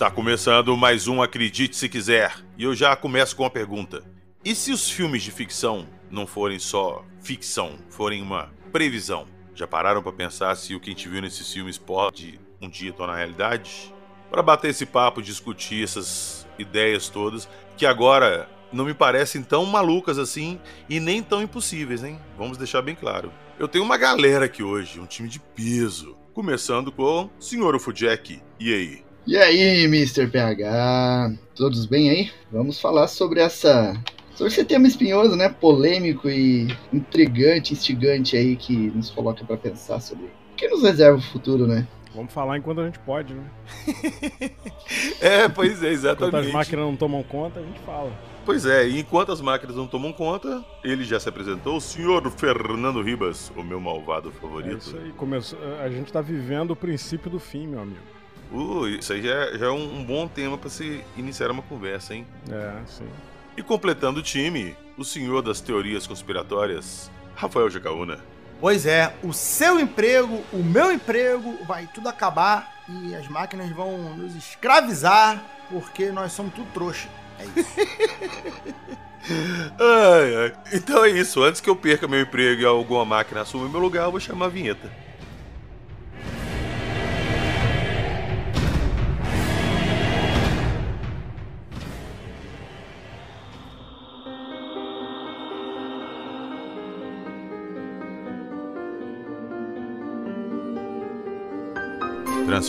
Está começando mais um Acredite Se Quiser. E eu já começo com uma pergunta. E se os filmes de ficção não forem só ficção, forem uma previsão? Já pararam para pensar se o que a gente viu nesses filmes pode um dia tornar realidade? Para bater esse papo, discutir essas ideias todas, que agora não me parecem tão malucas assim e nem tão impossíveis, hein? Vamos deixar bem claro. Eu tenho uma galera aqui hoje, um time de peso. Começando com o Sr. Ufujek. E aí? E aí, Mr. PH? Todos bem aí? Vamos falar sobre essa. Sobre esse tema espinhoso, né? Polêmico e intrigante, instigante aí que nos coloca para pensar sobre o que nos reserva o futuro, né? Vamos falar enquanto a gente pode, né? é, pois é, exatamente. Enquanto as máquinas não tomam conta, a gente fala. Pois é, e enquanto as máquinas não tomam conta, ele já se apresentou, o senhor Fernando Ribas, o meu malvado favorito. É isso aí, começou, a gente tá vivendo o princípio do fim, meu amigo. Uh, isso aí já, é, já é um, um bom tema para se iniciar uma conversa, hein? É, sim. E completando o time, o senhor das teorias conspiratórias, Rafael Jacaúna. Pois é, o seu emprego, o meu emprego, vai tudo acabar e as máquinas vão nos escravizar porque nós somos tudo trouxa. É isso. ai, ai. Então é isso. Antes que eu perca meu emprego e alguma máquina assuma meu lugar, eu vou chamar a vinheta.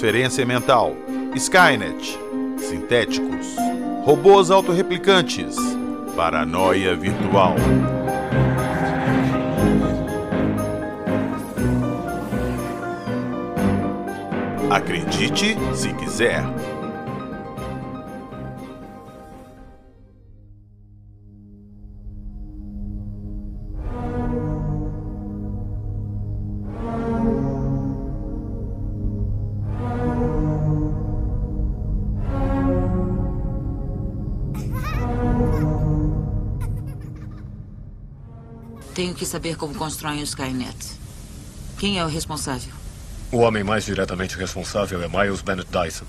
Transferência mental. Skynet. Sintéticos. Robôs autorreplicantes. Paranoia virtual. Acredite se quiser. Que saber como constroem o Skynet. Quem é o responsável? O homem mais diretamente responsável é Miles Bennett Dyson.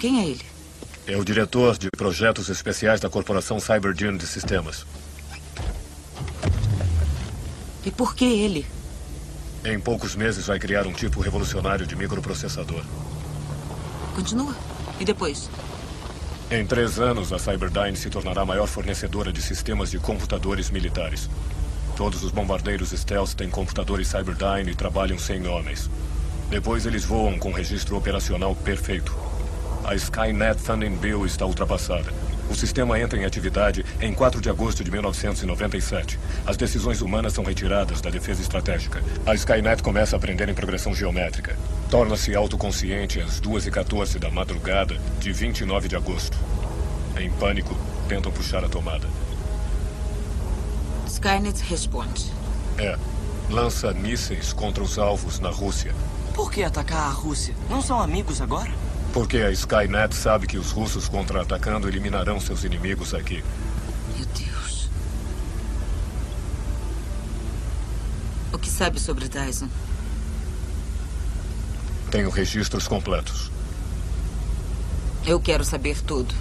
Quem é ele? É o diretor de projetos especiais da corporação Cyberdune de Sistemas. E por que ele? Em poucos meses vai criar um tipo revolucionário de microprocessador. Continua. E depois? Em três anos, a Cyberdyne se tornará a maior fornecedora de sistemas de computadores militares. Todos os bombardeiros stealth têm computadores Cyberdyne e trabalham sem homens. Depois eles voam com registro operacional perfeito. A Skynet Funding Bill está ultrapassada. O sistema entra em atividade em 4 de agosto de 1997. As decisões humanas são retiradas da defesa estratégica. A Skynet começa a aprender em progressão geométrica. Torna-se autoconsciente às 2h14 da madrugada de 29 de agosto. Em pânico, tentam puxar a tomada. Skynet responde. É. Lança mísseis contra os alvos na Rússia. Por que atacar a Rússia? Não são amigos agora? Porque a Skynet sabe que os russos contra-atacando eliminarão seus inimigos aqui. Meu Deus. O que sabe sobre Dyson? Tenho registros completos. Eu quero saber tudo.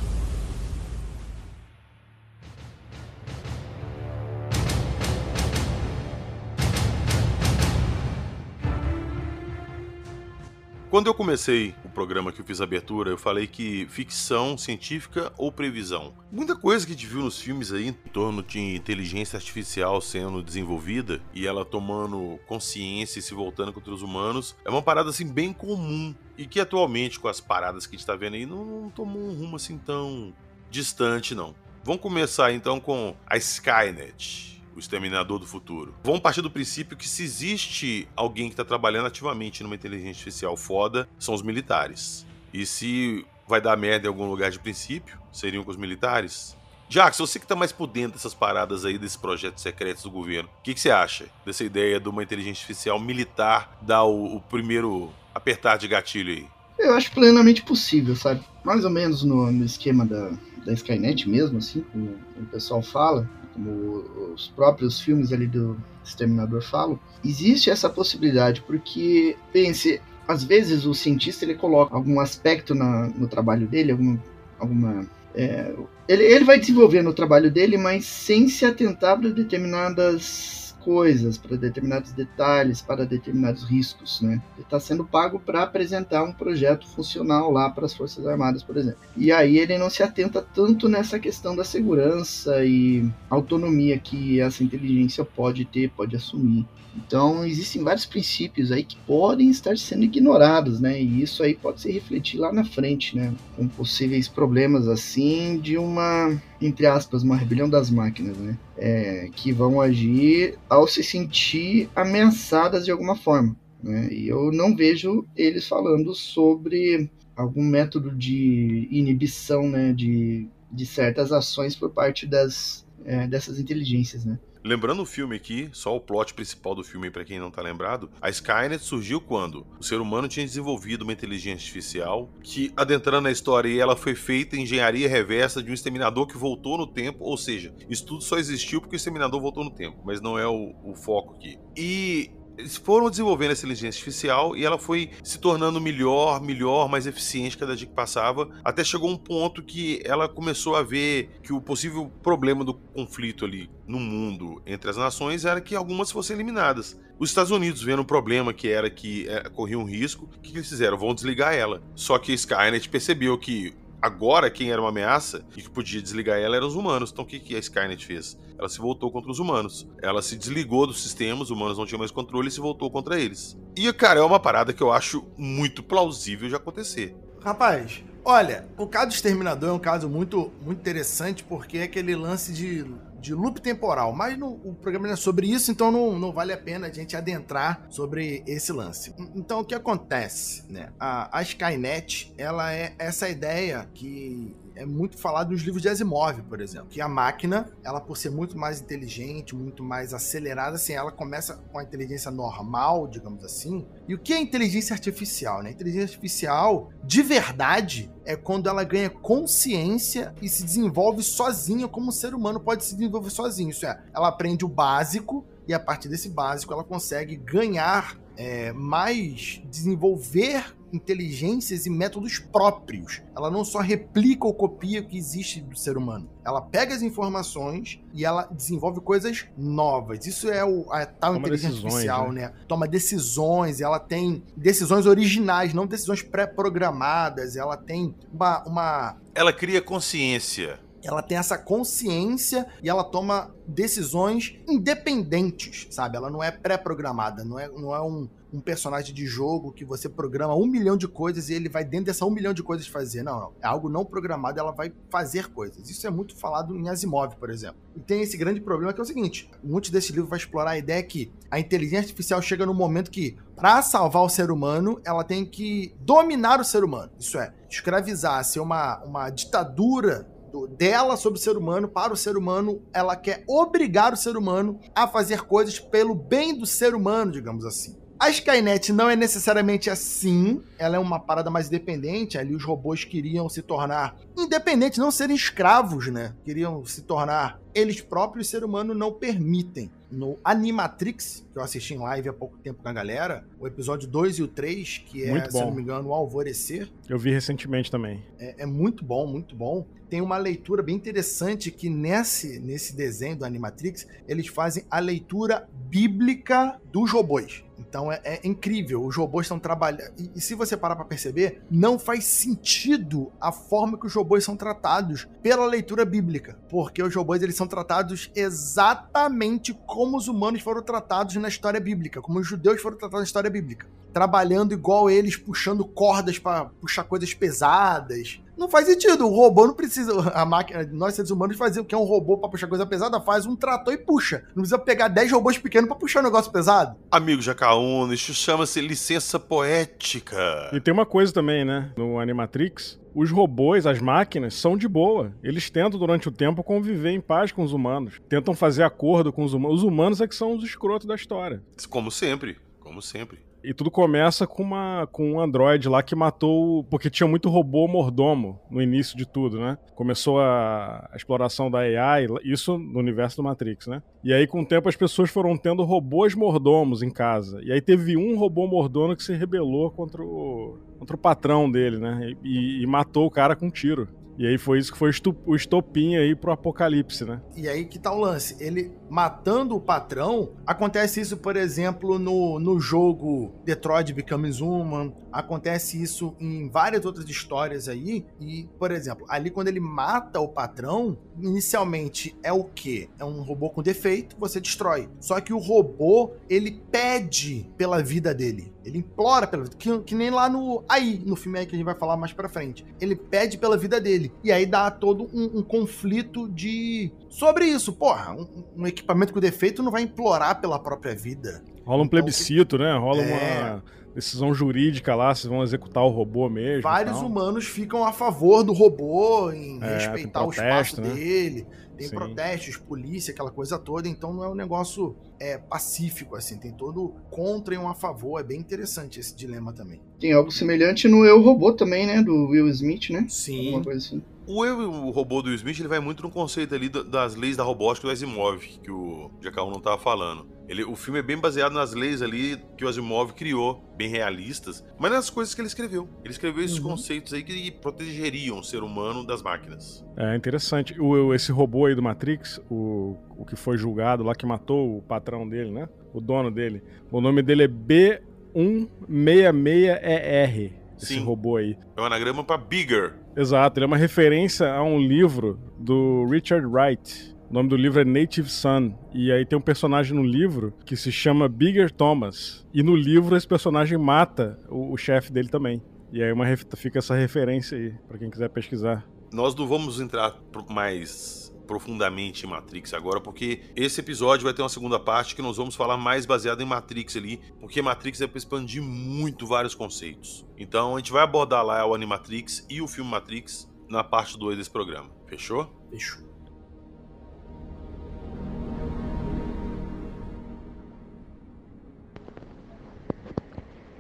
Quando eu comecei o programa que eu fiz a abertura, eu falei que ficção científica ou previsão. Muita coisa que a gente viu nos filmes aí em torno de inteligência artificial sendo desenvolvida e ela tomando consciência e se voltando contra os humanos é uma parada assim bem comum e que atualmente com as paradas que a gente tá vendo aí não, tomou um rumo assim tão distante não. Vamos começar então com a Skynet o Exterminador do Futuro. Vamos partir do princípio que se existe alguém que está trabalhando ativamente numa inteligência artificial foda, são os militares. E se vai dar merda em algum lugar de princípio, seriam com os militares. Jackson, você que está mais por dentro dessas paradas aí, desses projetos secretos do governo, o que, que, você acha dessa ideia de uma inteligência artificial militar dar o, o primeiro apertar de gatilho aí? Eu acho plenamente possível, sabe? Mais ou menos no, no esquema da, da Skynet mesmo, assim, como o pessoal fala como os próprios filmes ali do Exterminador falam, existe essa possibilidade, porque, pense, às vezes o cientista ele coloca algum aspecto na, no trabalho dele, alguma, alguma é, ele, ele vai desenvolver no trabalho dele, mas sem se atentar para determinadas coisas, para determinados detalhes, para determinados riscos, né? Ele está sendo pago para apresentar um projeto funcional lá para as Forças Armadas, por exemplo. E aí ele não se atenta tanto nessa questão da segurança e autonomia que essa inteligência pode ter, pode assumir. Então, existem vários princípios aí que podem estar sendo ignorados, né? E isso aí pode se refletir lá na frente, né? Com possíveis problemas assim de uma, entre aspas, uma rebelião das máquinas, né? É, que vão agir ao se sentir ameaçadas de alguma forma. Né? E eu não vejo eles falando sobre algum método de inibição, né? De, de certas ações por parte das, é, dessas inteligências, né? Lembrando o filme aqui, só o plot principal do filme para quem não tá lembrado, a Skynet surgiu quando o ser humano tinha desenvolvido uma inteligência artificial que, adentrando na história, ela foi feita em engenharia reversa de um exterminador que voltou no tempo, ou seja, isso tudo só existiu porque o exterminador voltou no tempo, mas não é o, o foco aqui. E eles foram desenvolvendo essa inteligência artificial e ela foi se tornando melhor, melhor, mais eficiente cada dia que passava, até chegou um ponto que ela começou a ver que o possível problema do conflito ali no mundo entre as nações era que algumas fossem eliminadas. Os Estados Unidos, vendo o problema que era que é, corria um risco, o que, eles fizeram? Vão desligar ela. Só que Skynet percebeu que agora quem era uma ameaça e que podia desligar ela eram os humanos. Então o que, que a Skynet fez? Ela se voltou contra os humanos. Ela se desligou dos sistemas, os humanos não tinham mais controle e se voltou contra eles. E, cara, é uma parada que eu acho muito plausível de acontecer. Rapaz, olha, o caso do Exterminador é um caso muito, muito interessante porque é aquele lance de de loop temporal, mas no, o programa não é sobre isso, então não, não vale a pena a gente adentrar sobre esse lance. Então o que acontece, né? A, a Skynet, ela é essa ideia que é muito falado nos livros de Asimov, por exemplo, que a máquina, ela por ser muito mais inteligente, muito mais acelerada, assim, ela começa com a inteligência normal, digamos assim. E o que é inteligência artificial, né? Inteligência artificial, de verdade, é quando ela ganha consciência e se desenvolve sozinha como o ser humano pode se desenvolver sozinho. Isso é, ela aprende o básico e a partir desse básico ela consegue ganhar é, mais, desenvolver inteligências e métodos próprios. Ela não só replica ou copia o que existe do ser humano. Ela pega as informações e ela desenvolve coisas novas. Isso é o, a tal Toma inteligência artificial, né? né? Toma decisões, ela tem decisões originais, não decisões pré-programadas. Ela tem uma, uma. Ela cria consciência ela tem essa consciência e ela toma decisões independentes, sabe? Ela não é pré-programada, não é, não é um, um personagem de jogo que você programa um milhão de coisas e ele vai dentro dessa um milhão de coisas fazer. Não, não. É algo não programado, ela vai fazer coisas. Isso é muito falado em Asimov, por exemplo. E tem esse grande problema que é o seguinte: muitos desse livro vai explorar a ideia que a inteligência artificial chega no momento que, para salvar o ser humano, ela tem que dominar o ser humano. Isso é, escravizar, ser uma, uma ditadura dela sobre o ser humano, para o ser humano, ela quer obrigar o ser humano a fazer coisas pelo bem do ser humano, digamos assim. A Skynet não é necessariamente assim, ela é uma parada mais independente. Ali os robôs queriam se tornar independentes, não serem escravos, né? Queriam se tornar eles próprios, o ser humano não permitem. No Animatrix, que eu assisti em live há pouco tempo com a galera, o episódio 2 e o 3, que é, se não me engano, o Alvorecer. Eu vi recentemente também. É, é, muito bom, muito bom. Tem uma leitura bem interessante que nesse, nesse desenho do Animatrix, eles fazem a leitura bíblica dos robôs. Então é, é incrível, os robôs estão trabalhando. E, e, se você parar para perceber, não faz sentido a forma que os robôs são tratados pela leitura bíblica, porque os robôs eles são tratados exatamente como os humanos foram tratados na história bíblica, como os judeus foram tratados na história bíblica, trabalhando igual eles, puxando cordas para puxar coisas pesadas, não faz sentido. O robô não precisa. A máquina, nós seres humanos fazemos o que é um robô para puxar coisa pesada, faz um trator e puxa. Não precisa pegar 10 robôs pequenos para puxar um negócio pesado. Amigo Jacaúno, isso chama-se licença poética. E tem uma coisa também, né? No Animatrix, os robôs, as máquinas, são de boa. Eles tentam, durante o tempo, conviver em paz com os humanos. Tentam fazer acordo com os humanos. Os humanos é que são os escrotos da história. Como sempre. Como sempre. E tudo começa com, uma, com um androide lá que matou. Porque tinha muito robô mordomo no início de tudo, né? Começou a, a exploração da AI, isso no universo do Matrix, né? E aí, com o tempo, as pessoas foram tendo robôs mordomos em casa. E aí teve um robô mordomo que se rebelou contra o, contra o patrão dele, né? E, e matou o cara com um tiro. E aí foi isso que foi o estopim aí pro apocalipse, né? E aí que tá o lance. Ele matando o patrão, acontece isso, por exemplo, no, no jogo Detroit Becomes Human, acontece isso em várias outras histórias aí. E, por exemplo, ali quando ele mata o patrão, inicialmente é o quê? É um robô com defeito, você destrói. Só que o robô, ele pede pela vida dele. Ele implora pela vida. Que, que nem lá no. Aí, no filme aí que a gente vai falar mais pra frente. Ele pede pela vida dele. E aí dá todo um, um conflito de. Sobre isso. Porra, um, um, equipamento com defeito não vai implorar pela própria vida. Rola um então, plebiscito, né? Rola é... uma decisão jurídica lá, se vão executar o robô mesmo. Vários humanos ficam a favor do robô, em é, respeitar o espaço né? dele. Tem Sim. protestos, polícia, aquela coisa toda, então não é um negócio é, pacífico, assim, tem todo contra e um a favor, é bem interessante esse dilema também. Tem algo semelhante no Eu Robô também, né, do Will Smith, né? Sim. Uma coisa assim. O, eu, o robô do Will Smith ele vai muito no conceito ali das leis da robótica do Asimov, que o Jacaú não estava falando. Ele, o filme é bem baseado nas leis ali que o Asimov criou, bem realistas, mas nas coisas que ele escreveu. Ele escreveu esses uhum. conceitos aí que protegeriam o ser humano das máquinas. É interessante. O, esse robô aí do Matrix, o, o que foi julgado lá, que matou o patrão dele, né? O dono dele. O nome dele é B166ER. Esse Sim. robô aí. É um anagrama para Bigger. Exato, ele é uma referência a um livro do Richard Wright, o nome do livro é Native Son. E aí tem um personagem no livro que se chama Bigger Thomas. E no livro esse personagem mata o, o chefe dele também. E aí uma, fica essa referência aí, para quem quiser pesquisar. Nós não vamos entrar mais profundamente em Matrix agora, porque esse episódio vai ter uma segunda parte que nós vamos falar mais baseado em Matrix ali, porque Matrix é para expandir muito vários conceitos. Então a gente vai abordar lá o Animatrix e o filme Matrix na parte 2 desse programa. Fechou? Fechou.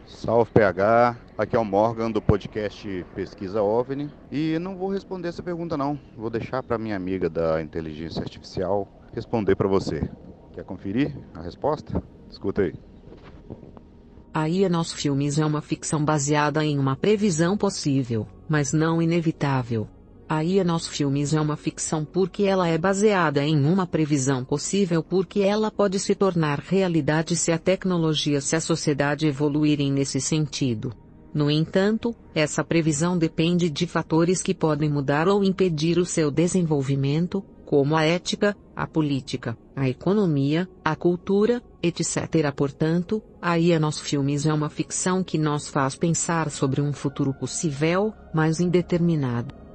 Salve PH, aqui é o Morgan do podcast Pesquisa OVNI e não vou responder essa pergunta não, vou deixar para minha amiga da inteligência artificial responder para você. Quer conferir a resposta? Escuta aí. Aí é Nosso Filmes é uma ficção baseada em uma previsão possível, mas não inevitável. Aí é Nosso Filmes é uma ficção porque ela é baseada em uma previsão possível porque ela pode se tornar realidade se a tecnologia se a sociedade evoluírem nesse sentido. No entanto, essa previsão depende de fatores que podem mudar ou impedir o seu desenvolvimento, como a ética, a política, a economia, a cultura, etc. Portanto, aí é Nosso Filmes é uma ficção que nos faz pensar sobre um futuro possível, mas indeterminado.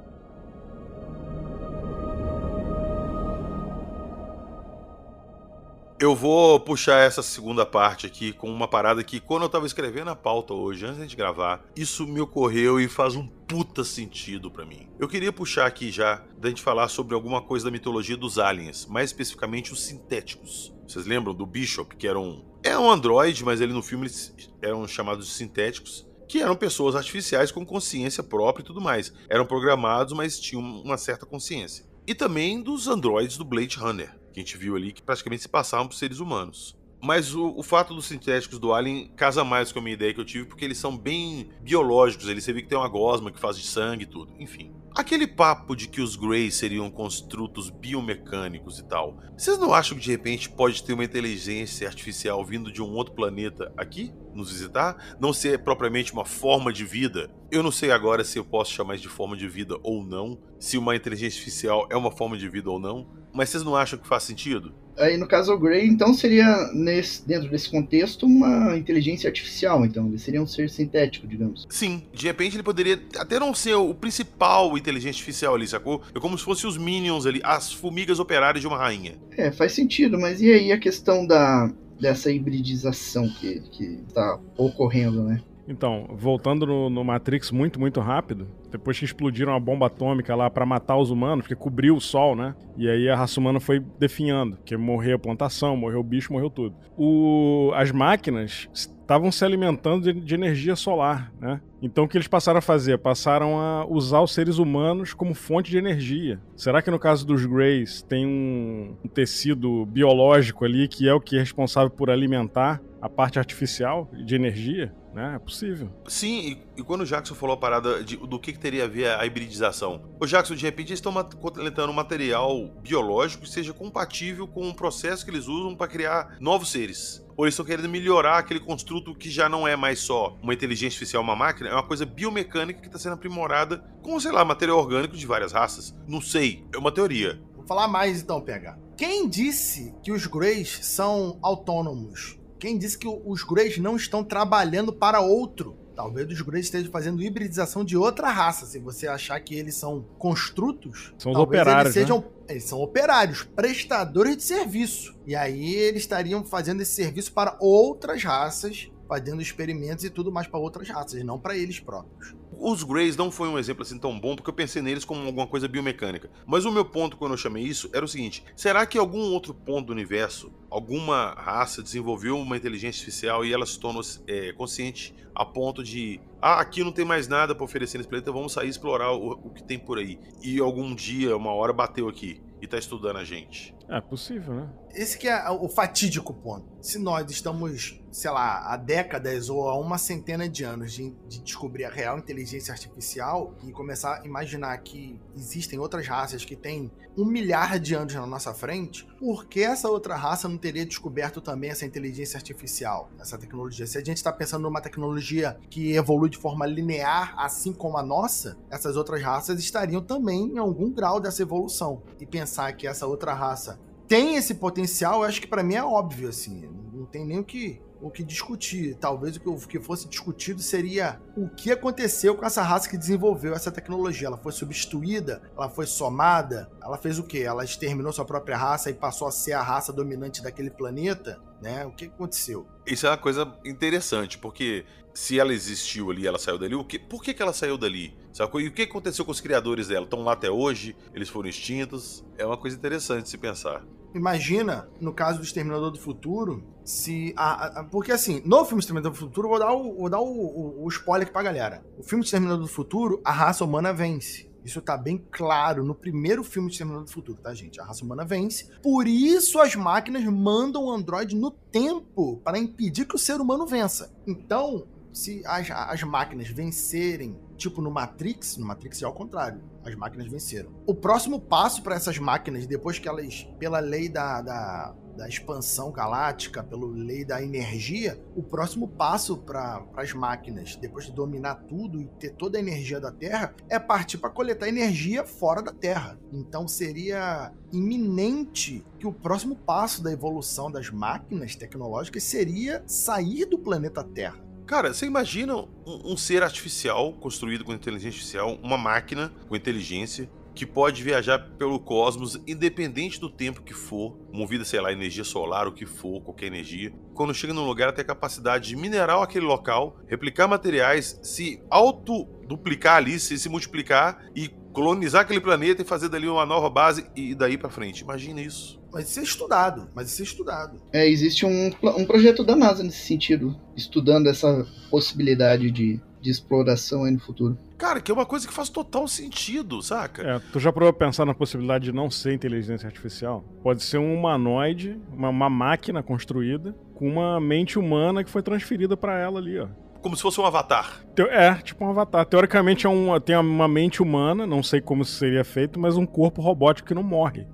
Eu vou puxar essa segunda parte aqui com uma parada que, quando eu tava escrevendo a pauta hoje, antes de gravar, isso me ocorreu e faz um puta sentido para mim. Eu queria puxar aqui já, da gente falar sobre alguma coisa da mitologia dos aliens, mais especificamente os sintéticos. Vocês lembram do Bishop, que era um. É um androide, mas ele no filme eles eram chamados de sintéticos que eram pessoas artificiais com consciência própria e tudo mais. Eram programados, mas tinham uma certa consciência. E também dos androides do Blade Runner, que a gente viu ali, que praticamente se passavam por seres humanos. Mas o, o, fato dos sintéticos do Alien casa mais com a minha ideia que eu tive, porque eles são bem biológicos. Eles você vê que tem uma gosma que faz de sangue e tudo. Enfim. Aquele papo de que os Greys seriam construtos biomecânicos e tal. Vocês não acham que de repente pode ter uma inteligência artificial vindo de um outro planeta aqui? Nos visitar? Não ser propriamente uma forma de vida? Eu não sei agora se eu posso chamar isso de forma de vida ou não. Se uma inteligência artificial é uma forma de vida ou não. Mas vocês não acham que faz sentido? Aí no caso o Grey, então seria nesse, dentro desse contexto uma inteligência artificial, então ele seria um ser sintético, digamos. Sim, de repente ele poderia até não ser o principal inteligência artificial ali, sacou? É como se fossem os minions ali, as formigas operárias de uma rainha. É, faz sentido, mas e aí a questão da dessa hibridização que que tá ocorrendo, né? Então, voltando no, no Matrix muito, muito rápido, depois que explodiram a bomba atômica lá para matar os humanos, porque cobriu o sol, né? E aí a raça humana foi definhando, porque morreu a plantação, morreu o bicho, morreu tudo. O, as máquinas estavam se alimentando de, de, energia solar, né? Então o que eles passaram a fazer? Passaram a usar os seres humanos como fonte de energia. Será que no caso dos Greys tem um, um tecido biológico ali que é o que é responsável por alimentar a parte artificial de energia? Né? É possível. Sim, e, e, quando o Jackson falou a parada de, do que, que, teria a ver a hibridização, o Jackson, de repente, eles estão coletando um material biológico que seja compatível com o processo que eles usam para criar novos seres. Ou eles estão querendo melhorar aquele construto que já não é mais só uma inteligência artificial, uma máquina, é uma coisa biomecânica que está sendo aprimorada com, sei lá, material orgânico de várias raças. Não sei, é uma teoria. Vou falar mais então, PH. Quem disse que os Greys são autônomos? Quem disse que os Greys não estão trabalhando para outro? Talvez os Greys estejam fazendo hibridização de outra raça. Se você achar que eles são construtos, são os operários. Eles, sejam, né? eles são operários, prestadores de serviço. E aí eles estariam fazendo esse serviço para outras raças fazendo experimentos e tudo mais para outras raças, não para eles próprios. Os Greys não foi um exemplo assim tão bom porque eu pensei neles como alguma coisa biomecânica. Mas o meu ponto quando eu chamei isso era o seguinte: será que algum outro ponto do universo, alguma raça desenvolveu uma inteligência artificial e ela se tornou é, consciente a ponto de ah, aqui não tem mais nada para oferecer nesse planeta, vamos sair explorar o, o que tem por aí. E algum dia, uma hora bateu aqui e tá estudando a gente. É possível, né? Esse que é o fatídico ponto. Se nós estamos, sei lá, há décadas ou há uma centena de anos de, de, descobrir a real inteligência artificial e começar a imaginar que existem outras raças que têm um milhar de anos na nossa frente, por que essa outra raça não teria descoberto também essa inteligência artificial, essa tecnologia? Se a gente está pensando numa tecnologia que evolui de forma linear, assim como a nossa, essas outras raças estariam também em algum grau dessa evolução. E pensar que essa outra raça tem esse potencial, eu acho que para mim é óbvio, assim. Não tem nem o que, o que discutir. Talvez o que, fosse discutido seria o que aconteceu com essa raça que desenvolveu essa tecnologia. Ela foi substituída? Ela foi somada? Ela fez o quê? Ela exterminou sua própria raça e passou a ser a raça dominante daquele planeta? Né? O que aconteceu? Isso é uma coisa interessante, porque se ela existiu ali, ela saiu dali, o que, por que, que ela saiu dali? Sacou? E o que aconteceu com os criadores dela? Estão lá até hoje? Eles foram extintos? É uma coisa interessante se pensar. Imagina, no caso do Exterminador do Futuro, se. A, a, porque assim, no filme Exterminador do Futuro, vou dar, o, vou dar o, o, o spoiler aqui pra galera. O filme Exterminador do Futuro, a raça humana vence. Isso tá bem claro no primeiro filme de Exterminador do Futuro, tá, gente? A raça humana vence. Por isso as máquinas mandam o androide no tempo para impedir que o ser humano vença. Então, se as, as máquinas vencerem, tipo no Matrix, no Matrix é ao contrário, as máquinas venceram. O próximo passo para essas máquinas, depois que elas, pela lei da, da, da expansão galáctica, pela lei da energia, o próximo passo para as máquinas, depois de dominar tudo e ter toda a energia da Terra, é partir para coletar energia fora da Terra. Então seria iminente que o próximo passo da evolução das máquinas tecnológicas seria sair do planeta Terra Cara, você imagina um, um, ser artificial construído com inteligência artificial, uma máquina com inteligência que pode viajar pelo cosmos independente do tempo que for, movida, sei lá, energia solar, o que for, qualquer energia. Quando chega num lugar, tem a capacidade de minerar aquele local, replicar materiais, se autoduplicar ali, se, se multiplicar e colonizar aquele planeta e fazer dali uma nova base e daí para frente. Imagina isso. Mas isso é estudado, mas isso é estudado. É, existe um, um projeto da NASA nesse sentido, estudando essa possibilidade de, de exploração aí no futuro. Cara, que é uma coisa que faz total sentido, saca? É, tu já provou pensar na possibilidade de não ser inteligência artificial? Pode ser um humanoide, uma, uma máquina construída, com uma mente humana que foi transferida para ela ali, ó como se fosse um avatar. É, tipo um avatar. Teoricamente é um, tem uma mente humana, não sei como isso seria feito, mas um corpo robótico que não morre.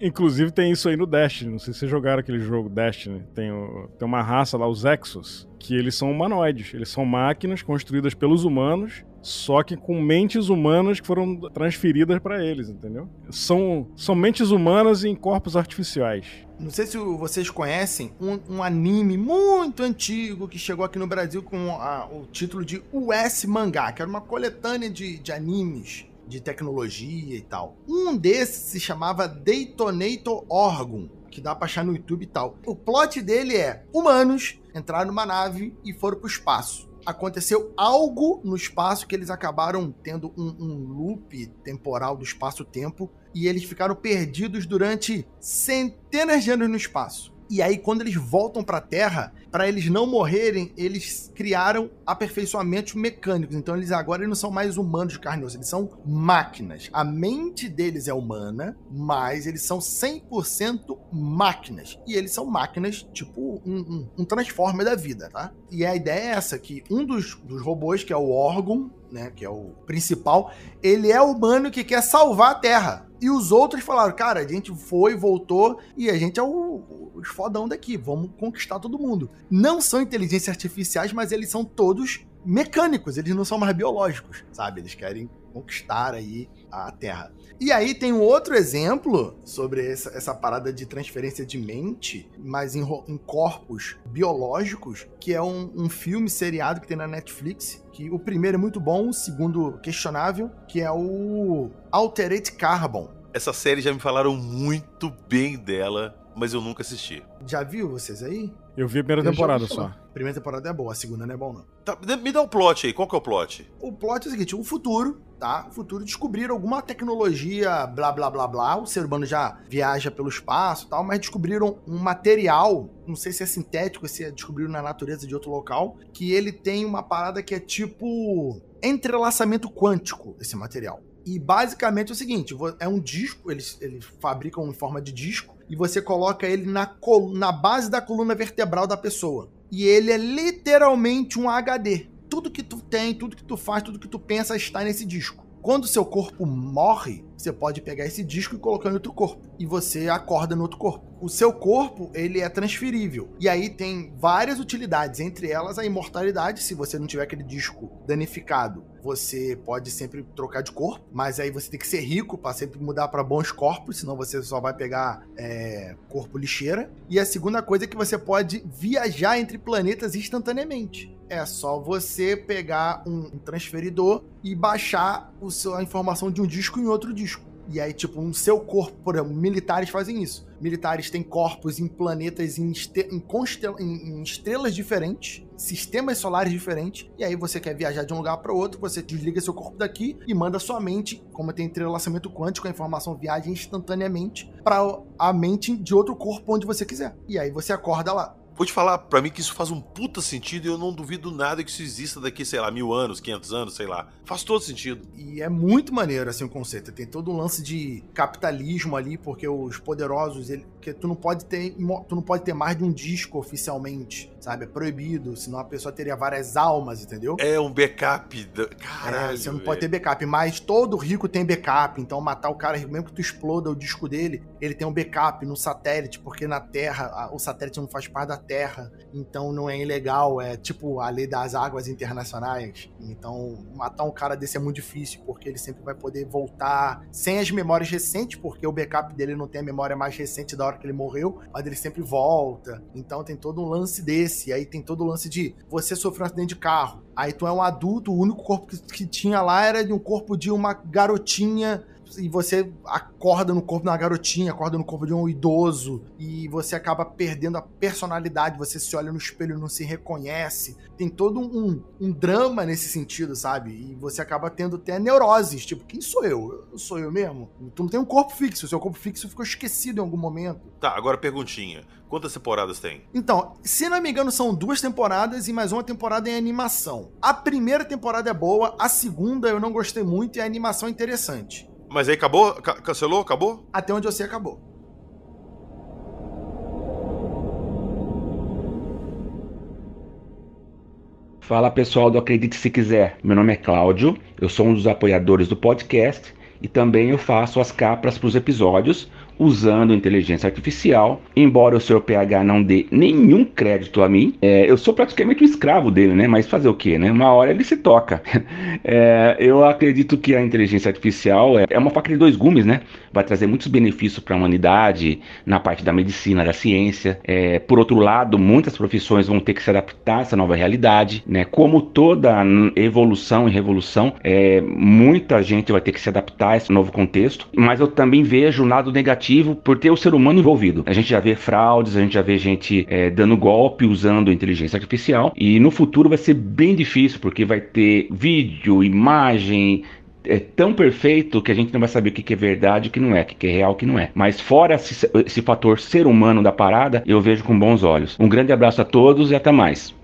Inclusive tem isso aí no Destiny. Não sei se vocês jogaram aquele jogo Destiny. Tem, o, tem uma raça lá, os Exos, que eles são humanoides. Eles são máquinas construídas pelos humanos, só que com mentes humanas que foram transferidas para eles, entendeu? São, são mentes humanas em corpos artificiais. Não sei se vocês conhecem um, um anime muito antigo que chegou aqui no Brasil com a, o título de US Mangá, que era uma coletânea de, de animes de tecnologia e tal. Um desses se chamava Detonator Orgon, que dá pra achar no YouTube e tal. O plot dele é: humanos entraram numa nave e foram pro espaço. aconteceu algo no espaço que eles acabaram tendo um, um loop temporal do espaço-tempo e eles ficaram perdidos durante centenas de anos no espaço. E aí, quando eles voltam para a Terra, para eles não morrerem, eles criaram aperfeiçoamentos mecânicos. Então, eles agora eles não são mais humanos de carne e osso, eles são máquinas. A mente deles é humana, mas eles são 100% máquinas. E eles são máquinas, tipo um, um, um transformer da vida, tá? E a ideia é essa: que um dos, dos robôs, que é o órgão, né, que é o principal, ele é humano que quer salvar a Terra. E os outros falaram, cara, a gente foi, voltou e a gente é o, os fodão daqui, vamos conquistar todo mundo. Não são inteligências artificiais, mas eles são todos mecânicos, eles não são mais biológicos, sabe? Eles querem conquistar aí a Terra. E aí tem um outro exemplo sobre essa, essa parada de transferência de mente, mas em, em corpos biológicos, que é um, um, filme seriado que tem na Netflix, que o primeiro é muito bom, o segundo questionável, que é o Altered Carbon. Essa série já me falaram muito bem dela mas eu nunca assisti. Já viu vocês aí? Eu vi a primeira eu temporada só. A primeira temporada é boa, a segunda não é bom, não. Tá, me dá o um plot aí, qual que é o plot? O plot é o seguinte: o futuro, tá? O futuro descobriram alguma tecnologia, blá blá blá blá. O ser humano já viaja pelo espaço e tal, mas descobriram um material, não sei se é sintético, se é descobriram na natureza de outro local, que ele tem uma parada que é tipo entrelaçamento quântico, esse material. E basicamente é o seguinte: é um disco, eles, eles fabricam em forma de disco e você coloca ele na, na base da coluna vertebral da pessoa. E ele é literalmente um HD. Tudo que tu tem, tudo que tu faz, tudo que tu pensa está nesse disco. Quando seu corpo morre, você pode pegar esse disco e colocar em outro corpo. E você acorda no outro corpo. O seu corpo, ele é transferível. E aí tem várias utilidades, entre elas a imortalidade. Se você não tiver aquele disco danificado, você pode sempre trocar de corpo. Mas aí você tem que ser rico para sempre mudar para bons corpos, senão você só vai pegar é, corpo lixeira. E a segunda coisa é que você pode viajar entre planetas instantaneamente. É só você pegar um transferidor e baixar a informação de um disco em outro disco. E aí, tipo, no seu corpo, por exemplo, militares fazem isso. Militares têm corpos em planetas em, em, em, em, estrelas diferentes, sistemas solares diferentes. E aí você quer viajar de um lugar para outro, você desliga seu corpo daqui e manda sua mente, como tem entrelaçamento quântico, a informação viaja instantaneamente para a mente de outro corpo onde você quiser. E aí você acorda lá. Vou te falar para mim que isso faz um puta sentido e eu não duvido nada que isso exista daqui, sei lá, mil anos, quinhentos anos, sei lá. Faz todo sentido. E é muito maneiro, assim, o conceito. Tem todo um lance de capitalismo ali, porque os poderosos, ele, que tu não pode ter, tu não pode ter mais de um disco oficialmente, sabe? É proibido, senão a pessoa teria várias almas, entendeu? É um backup. Da... Caralho. É, você não véio. pode ter backup, mas todo rico tem backup. Então matar o cara, mesmo que tu exploda o disco dele, ele tem um backup no satélite, porque na Terra, o satélite não faz parte da terra, então não é ilegal, é tipo a lei das águas internacionais. Então, matar um cara desse é muito difícil, porque ele sempre vai poder voltar sem as memórias recentes, porque o backup dele não tem a memória mais recente da hora que ele morreu, mas ele sempre volta. Então tem todo um lance desse, e aí tem todo o lance de você sofreu um acidente de carro, aí tu é um adulto, o único corpo que, que tinha lá era de um corpo de uma garotinha e você acorda no corpo de uma garotinha, acorda no corpo de um idoso, e você acaba perdendo a personalidade, você se olha no espelho e não se reconhece. Tem todo um, um drama nesse sentido, sabe? E você acaba tendo até neuroses, tipo, quem sou eu? Eu sou eu mesmo? Tu não tem um corpo fixo, o seu corpo fixo ficou esquecido em algum momento. Tá, agora perguntinha. Quantas temporadas tem? Então, se não me engano, são duas temporadas e mais uma temporada em animação. A primeira temporada é boa, a segunda eu não gostei muito e a animação é interessante. Mas aí acabou? cancelou? Acabou? Até onde eu sei, acabou. Fala pessoal do Acredite Se Quiser. Meu nome é Cláudio, eu sou um dos apoiadores do podcast e também eu faço as capas para os episódios usando inteligência artificial, embora o seu PH não dê nenhum crédito a mim, é, eu sou praticamente um escravo dele, né? Mas fazer o que, né? Uma hora ele se toca. É, eu acredito que a inteligência artificial é, é, uma faca de dois gumes, né? Vai trazer muitos benefícios para a humanidade na parte da medicina, da ciência. É, por outro lado, muitas profissões vão ter que se adaptar a essa nova realidade, né? Como toda evolução e revolução, é, muita gente vai ter que se adaptar a esse novo contexto. Mas eu também vejo o lado negativo por ter o ser humano envolvido. A gente já vê fraudes, a gente já vê gente é, dando golpe usando inteligência artificial e no futuro vai ser bem difícil porque vai ter vídeo, imagem, é tão perfeito que a gente não vai saber o que é verdade o que não é, o que é real o que não é. Mas fora esse, esse fator ser humano da parada, eu vejo com bons olhos. Um grande abraço a todos e até mais.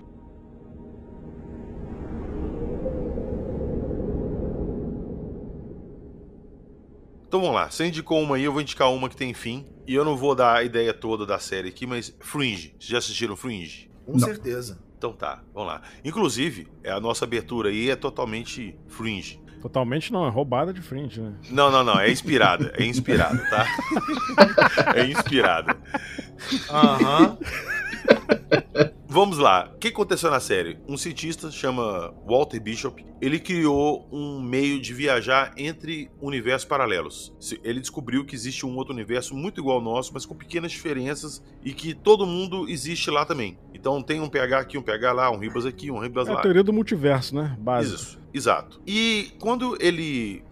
Então vamos lá, você indicou uma aí, eu vou indicar uma que tem fim. E eu não vou dar a ideia toda da série aqui, mas Fringe. Vocês já assistiram Fringe? Com não. certeza. Então tá, vamos lá. Inclusive, é a nossa abertura aí é totalmente Fringe. Totalmente não, é roubada de Fringe, né? Não, não, não, é inspirada, é inspirada, tá? é inspirada. Aham. Uhum. Vamos lá. O que aconteceu na série? Um cientista chama Walter Bishop. Ele criou um meio de viajar entre universos paralelos. Ele descobriu que existe um outro universo muito igual ao nosso, mas com pequenas diferenças e que todo mundo existe lá também. Então tem um PH aqui, um PH lá, um Ribas aqui, um Ribas é lá. É a teoria do multiverso, né? Básico. Isso, exato. E quando ele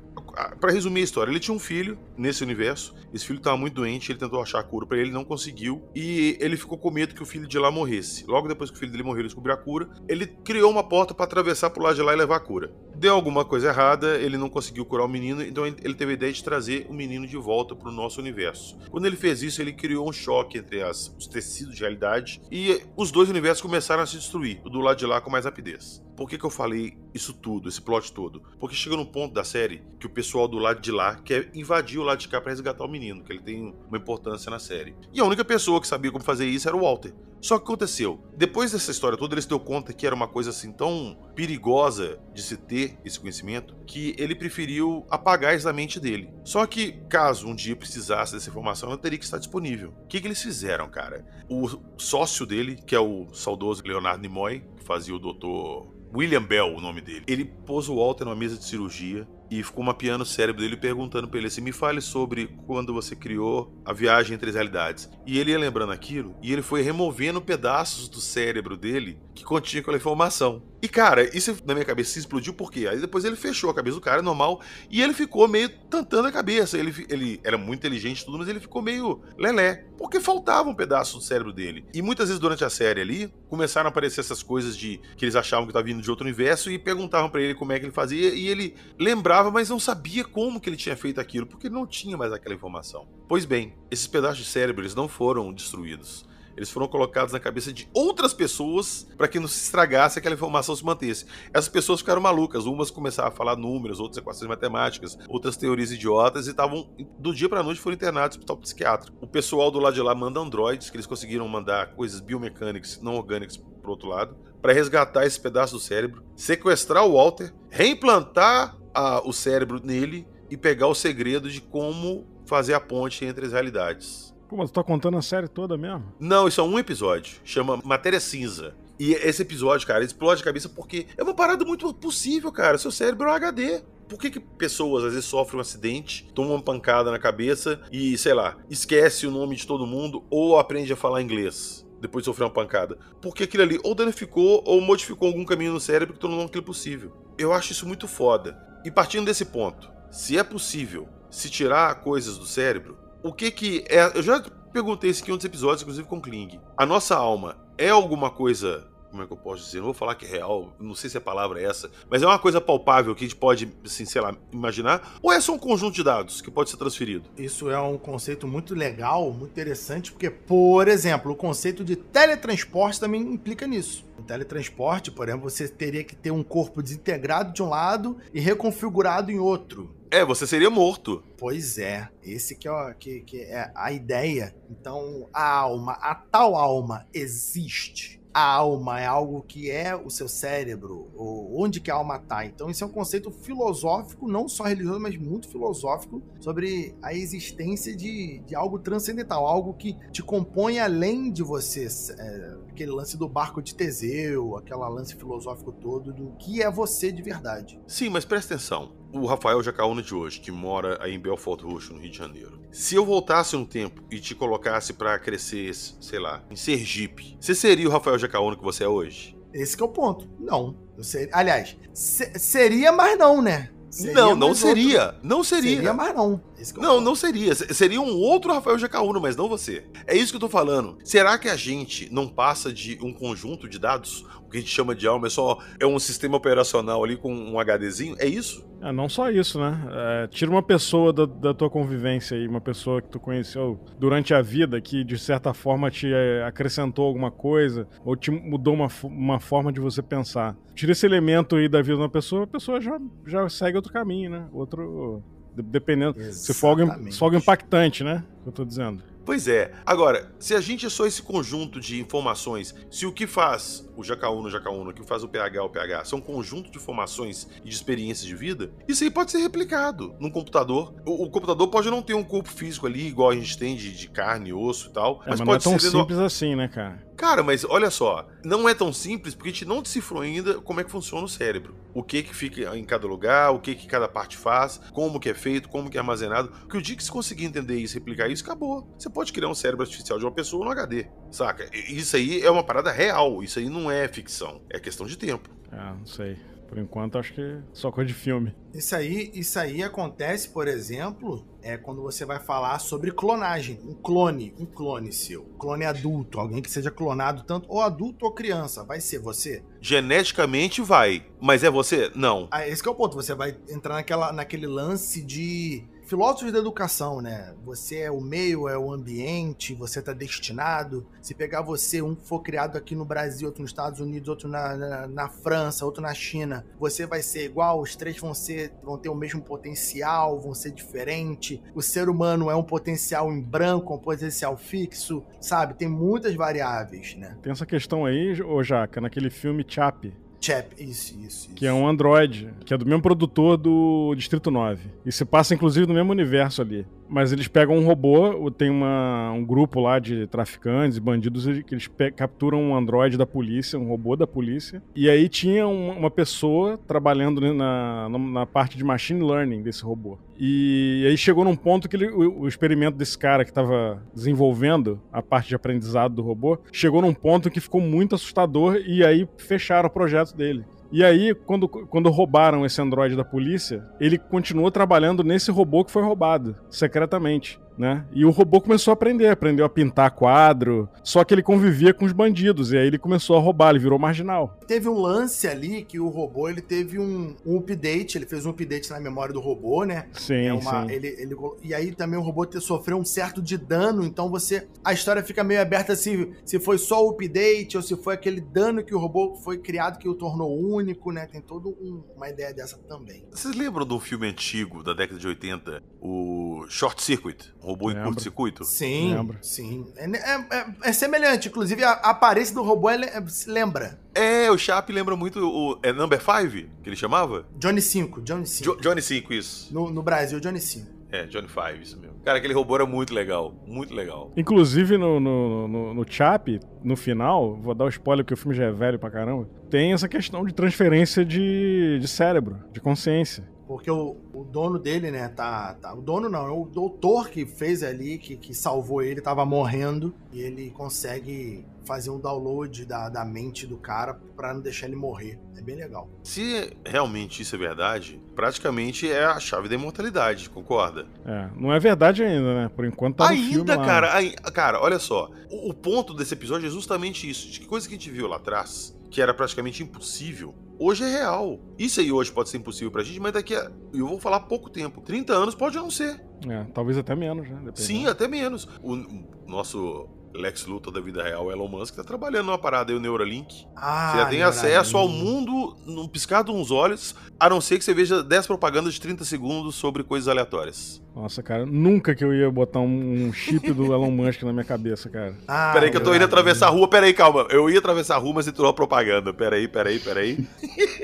para resumir a história, ele tinha um filho nesse universo. Esse filho estava muito doente, ele tentou achar a cura para ele, não conseguiu. E ele ficou com medo que o filho de lá morresse. Logo depois que o filho dele morreu, ele descobriu a cura. Ele criou uma porta para atravessar pro lado de lá e levar a cura. Deu alguma coisa errada, ele não conseguiu curar o menino, então ele teve a ideia de trazer o menino de volta pro nosso universo. Quando ele fez isso, ele criou um choque entre as, os tecidos de realidade e os dois universos começaram a se destruir, o do lado de lá com mais rapidez. Por que, que eu falei isso tudo, esse plot todo? Porque chega num ponto da série que o pessoal do lado de lá quer invadir o lado de cá para resgatar o menino, que ele tem uma importância na série. E a única pessoa que sabia como fazer isso era o Walter. Só que aconteceu, depois dessa história toda, ele se deu conta que era uma coisa assim tão perigosa de se ter esse conhecimento, que ele preferiu apagar isso da mente dele. Só que, caso um dia precisasse dessa informação, ela teria que estar disponível. O que, que eles fizeram, cara? O sócio dele, que é o saudoso Leonardo Nimoy, que fazia o doutor William Bell, o nome dele. Ele pôs o Walter numa mesa de cirurgia e ficou mapeando o cérebro dele perguntando para ele assim: me fale sobre quando você criou a viagem entre as realidades. E ele ia lembrando aquilo e ele foi removendo pedaços do cérebro dele que continha aquela informação. E cara, isso na minha cabeça explodiu por quê? Aí depois ele fechou a cabeça do cara, normal, e ele ficou meio tantando a cabeça. Ele, ele era muito inteligente tudo, mas ele ficou meio lelé, porque faltava um pedaço do cérebro dele. E muitas vezes durante a série ali, começaram a aparecer essas coisas de que eles achavam que estava vindo de outro universo e perguntavam para ele como é que ele fazia, e ele lembrava, mas não sabia como que ele tinha feito aquilo, porque ele não tinha mais aquela informação. Pois bem, esses pedaços de cérebro eles não foram destruídos eles foram colocados na cabeça de outras pessoas para que não se estragasse aquela informação se mantesse. Essas pessoas ficaram malucas, umas começaram a falar números, outras equações matemáticas, outras teorias idiotas e estavam do dia para noite foram internados no hospital psiquiátrico. O pessoal do lado de lá manda androides, que eles conseguiram mandar coisas biomecânicas, não orgânicas pro outro lado, para resgatar esse pedaço do cérebro, sequestrar o Walter, reimplantar a, o cérebro nele e pegar o segredo de como fazer a ponte entre as realidades. Pô, mas tu tá contando a série toda mesmo? Não, isso é um episódio. Chama Matéria Cinza. E esse episódio, cara, explode a cabeça porque é uma parada muito possível, cara. Seu cérebro é um HD. Por que, que pessoas às vezes sofrem um acidente, tomam uma pancada na cabeça e, sei lá, esquece o nome de todo mundo ou aprende a falar inglês? depois de sofrer uma pancada. Porque aquilo ali ou danificou ou modificou algum caminho no cérebro que tornou aquilo possível. Eu acho isso muito foda. E partindo desse ponto, se é possível se tirar coisas do cérebro, o que que é. Eu já perguntei isso aqui em outros episódios, inclusive com Kling. A nossa alma é alguma coisa. Como é que eu posso dizer? Não vou falar que é real, não sei se a palavra é essa, mas é uma coisa palpável que a gente pode, assim, sei lá, imaginar? Ou é só um conjunto de dados que pode ser transferido? Isso é um conceito muito legal, muito interessante, porque, por exemplo, o conceito de teletransporte também implica nisso. O teletransporte, por exemplo, você teria que ter um corpo desintegrado de um lado e reconfigurado em outro. É, você seria morto. Pois é, esse que é, que, que é a ideia. Então, a alma, a tal alma existe a alma é algo que é o seu cérebro, onde que a alma está. Então, isso é um conceito filosófico, não só religioso, mas muito filosófico, sobre a existência de, de algo transcendental, algo que te compõe além de você. É, aquele lance do barco de Teseu, aquele lance filosófico todo do que é você de verdade. Sim, mas presta atenção. O Rafael Jacaúna de hoje, que mora aí em Belfort Roxo, no Rio de Janeiro. Se eu voltasse um tempo e te colocasse para crescer, sei lá, em Sergipe, você seria o Rafael Jacaúna que você é hoje? Esse é o ponto. Não. Ser... Aliás, se... seria, mas não, né? Seria, não, não seria. outro- Não seria. Seria, mas não. Não, não seria. Se- Seria um outro Rafael Jacaúna, mas não você. É isso que eu tô falando. Será que a gente não passa de um conjunto de dados? O que a gente chama de alma é só é um sistema operacional ali com um HDzinho? É isso? É, não só isso, né? É, tira uma pessoa da, da tua convivência aí, uma pessoa que tu conheceu durante a vida, que de certa forma te é, acrescentou alguma coisa, ou te mudou uma, uma forma de você pensar. Tira esse elemento aí da vida de uma pessoa, a pessoa já, já segue outro caminho, né? Outro. de- Dependendo. Se for, algo, se for algo impactante, né? Que eu tô dizendo. Pois é. Agora, se a gente é só esse conjunto de informações, se o que faz o Jacaúna, o Jacaúna, o que faz o PH, o PH, são um conjunto de informações e de experiências de vida, isso aí pode ser replicado num computador. O, o computador pode não ter um corpo físico ali, igual a gente tem de, de carne, osso e tal, É, mas, mas, não é pode tão ser simples assim, né, cara? Cara, mas olha só, não é tão simples porque a gente não decifrou ainda como é que funciona o cérebro. O que que fica em cada lugar, o que que cada parte faz, como que é feito, como que é armazenado. Que o dia que você conseguir entender isso, replicar isso, acabou. Você pode criar um cérebro artificial de uma pessoa no HD, saca? Isso aí é uma parada real, isso aí não é ficção, é questão de tempo. Ah, não sei. Por enquanto, acho que só coisa de filme. Isso aí, isso aí acontece, por exemplo, é quando você vai falar sobre clonagem. Um clone, um clone seu. Clone adulto, alguém que seja clonado tanto ou adulto ou criança. Vai ser você? Geneticamente vai, mas é você? Não. Ah, esse que é o ponto. Você vai entrar naquela, naquele lance de filósofos da educação, né? Você é o meio, é o ambiente, você tá destinado. Se pegar você, um for criado aqui no Brasil, outro nos Estados Unidos, outro na, na, na França, outro na China, você vai ser igual, os três vão ser, vão ter o mesmo potencial, vão ser diferente. O ser humano é um potencial em branco, um potencial fixo, sabe? Tem muitas variáveis, né? Tem essa questão aí, ô Jaca, naquele filme Chap, Chap, isso, isso, isso. que é um Android, que é do mesmo produtor do Distrito 9. E se passa, inclusive, no mesmo universo ali. Mas eles pegam um robô, tem uma, um grupo lá de traficantes e bandidos que eles capturam um Android da polícia, um robô da polícia. E aí tinha um- uma pessoa trabalhando na, na, na parte de machine learning desse robô. E aí chegou num ponto que ele- o, o experimento desse cara que estava desenvolvendo a parte de aprendizado do robô chegou num ponto que ficou muito assustador e aí fecharam o projeto dele. E aí, quando, quando roubaram esse androide da polícia, ele continuou trabalhando nesse robô que foi roubado, secretamente, né? E o robô começou a aprender, aprendeu a pintar quadro, só que ele convivia com os bandidos, e aí ele começou a roubar, ele virou marginal. Teve um lance ali que o robô ele teve um, um update, ele fez um update na memória do robô, né? Sim, É uma, sim. ele, ele, e aí também o robô sofreu um certo de dano, então você. A história fica meio aberta se, se foi só o update ou se foi aquele dano que o robô foi criado que o tornou único, né? Tem toda um, uma ideia dessa também. Vocês lembram de um filme antigo da década de 80, o Short Circuit? Um robô em Lembro. curto-circuito? Sim, Lembro. sim. É, é- é- é semelhante, inclusive a, a aparência do robô é, é- se lembra. É, o Chap lembra muito o. É Number 5 que ele chamava? Johnny 5, Johnny 5. Jo- Johnny 5, isso. No, no Brasil, Johnny 5. É, Johnny 5, isso mesmo. Cara, aquele robô era muito legal. Muito legal. Inclusive no, no, no, no Chap, no final, vou dar o spoiler porque o filme já é velho pra caramba, tem essa questão de transferência de, de cérebro, de consciência. Porque o, o dono dele, né, tá, tá. O dono não, é o doutor que fez ali, que, que salvou ele, tava morrendo. E ele consegue fazer um download da, da mente do cara pra não deixar ele morrer. É bem legal. Se realmente isso é verdade, praticamente é a chave da imortalidade, concorda? É, não é verdade ainda, né? Por enquanto tá no filme Ainda, lá. cara, ai- cara, olha só. O, o ponto desse episódio é justamente isso. De que coisa que a gente viu lá atrás, que era praticamente impossível, hoje é real. Isso aí hoje pode ser impossível pra gente, mas daqui a. Eu vou falar pouco tempo. 30 anos pode não ser. É, talvez até menos, né? Dependendo. Sim, até menos. O, o nosso Lex Luthor da vida real, Elon Musk, tá trabalhando numa parada aí, o Neuralink. Ah, Você já tem Neuralink. acesso ao mundo num piscar de uns olhos, a não ser que você veja 10 propagandas de 30 segundos sobre coisas aleatórias. Nossa, cara, nunca que eu ia botar um, um chip do Elon Musk na minha cabeça, cara. Ah, Peraí que eu tô indo atravessar a rua, peraí, calma. Eu ia atravessar a rua, mas entrou a propaganda. Peraí, peraí, peraí.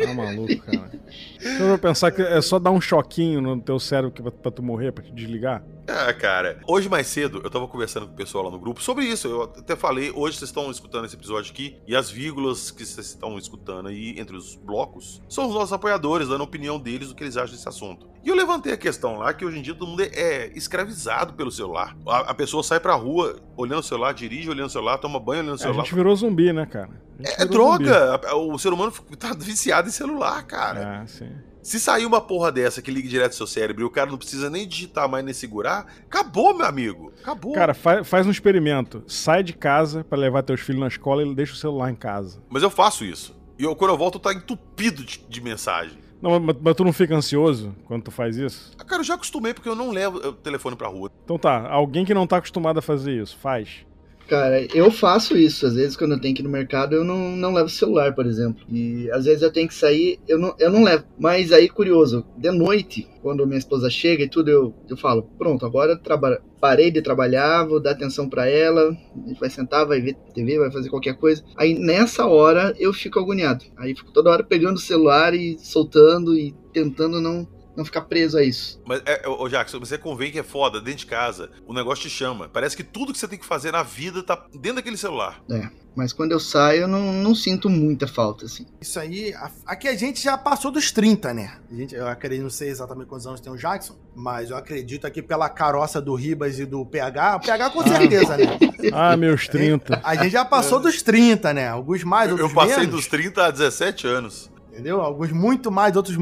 Tá maluco, cara. Eu vou pensar que é só dar um choquinho no teu cérebro pra tu morrer, pra te desligar. Ah, cara. Hoje mais cedo, eu tava conversando com o pessoal lá no grupo sobre isso. Eu até falei, hoje vocês estão escutando esse episódio aqui, e as vírgulas que vocês estão escutando aí entre os blocos são os nossos apoiadores, dando a opinião deles do que eles acham desse assunto. E eu levantei a questão lá que hoje em dia todo mundo é escravizado pelo celular. A, a pessoa sai pra rua olhando o celular, dirige olhando o celular, toma banho olhando o É, a celular. gente virou zumbi, né, cara? É virou droga! O ser humano tá viciado em celular, cara. zumbi. É, sim. Se sair uma porra dessa que liga direto no seu cérebro e o cara não precisa nem digitar mais nem segurar, acabou, meu amigo. Acabou. Cara, fa faz um experimento. Sai de casa para levar teus filhos na escola e deixa o celular em casa. Mas eu faço isso. E eu, quando eu volto, tá entupido de, de mensagem. Não, mas, mas, tu não fica ansioso quando tu faz isso? Ah, cara, eu já acostumei porque eu não levo o telefone pra rua. Então tá, alguém que não tá acostumado a fazer isso, faz. Cara, eu faço isso. Às vezes, quando eu tenho que ir no mercado, eu não, não levo celular, por exemplo. E às vezes eu tenho que sair, eu não, eu não levo. Mas aí, curioso, de noite, quando minha esposa chega e tudo, eu, eu falo: pronto, agora traba parei de trabalhar, vou dar atenção para ela. A gente vai sentar, vai ver TV, vai fazer qualquer coisa. Aí nessa hora eu fico agoniado. Aí fico toda hora pegando o celular e soltando e tentando não não ficar preso a isso. Mas, é, ô Jackson, você convém que é foda, dentro de casa, o negócio te chama. Parece que tudo que você tem que fazer na vida tá dentro daquele celular. É. Mas quando eu saio, eu não, não sinto muita falta, assim. Isso aí, aqui a gente já passou dos 30, né? A gente, eu acredito, não sei exatamente quantos anos tem o Jackson, mas eu acredito aqui pela caroça do Ribas e do PH, o PH com certeza, né? Ah, meus 30. A gente já passou dos 30, né? Alguns mais, outros menos. Eu passei menos. dos 30 a 17 anos entendeu? Alguns muito mais, outros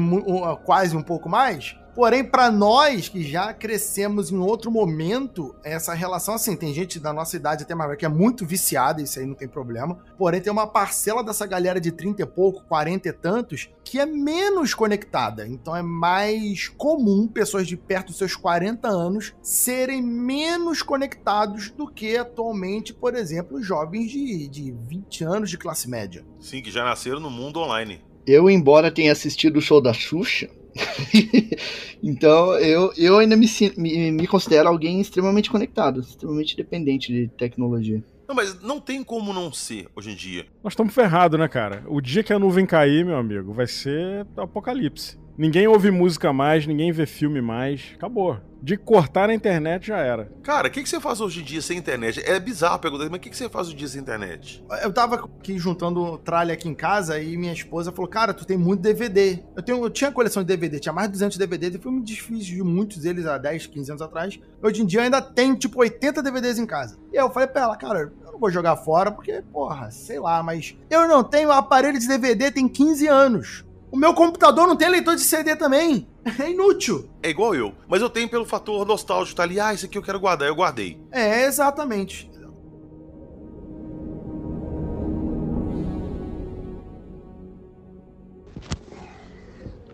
quase um pouco mais. Porém, para nós que já crescemos em outro momento, essa relação, assim, tem gente da nossa idade até mais que é muito viciada, isso aí não tem problema. Porém, tem uma parcela dessa galera de 30 e pouco, 40 e tantos, que é menos conectada. Então é mais comum pessoas de perto dos seus 40 anos serem menos conectados do que atualmente, por exemplo, jovens de, de 20 anos de classe média. Sim, que já nasceram no mundo online. Eu, embora tenha assistido o show da Xuxa, então eu, eu ainda me, me, me, considero alguém extremamente conectado, extremamente dependente de tecnologia. Não, mas não tem como não ser hoje em dia. Nós estamos ferrados, né, cara? O dia que a nuvem cair, meu amigo, vai ser apocalipse. Ninguém ouve música mais, ninguém vê filme mais. Acabou. De cortar na internet já era. Cara, o que, que você faz hoje em dia sem internet? É bizarro perguntar, mas o que, que você faz hoje em dia sem internet? Eu tava aqui juntando tralha aqui em casa e minha esposa falou: Cara, tu tem muito DVD. Eu, tenho, eu tinha coleção de DVD, tinha mais de 200 DVDs e fui me desfiz de muitos deles há 10, 15 anos atrás. Hoje em dia eu ainda tenho tipo 80 DVDs em casa. E eu falei pra ela: Cara, eu não vou jogar fora porque, porra, sei lá, mas eu não tenho aparelho de DVD tem 15 anos. O meu computador não tem leitor de CD também. É inútil. É igual eu. Mas eu tenho pelo fator nostálgico. Tá ali, ah, isso aqui eu quero guardar. Eu guardei. É, exatamente.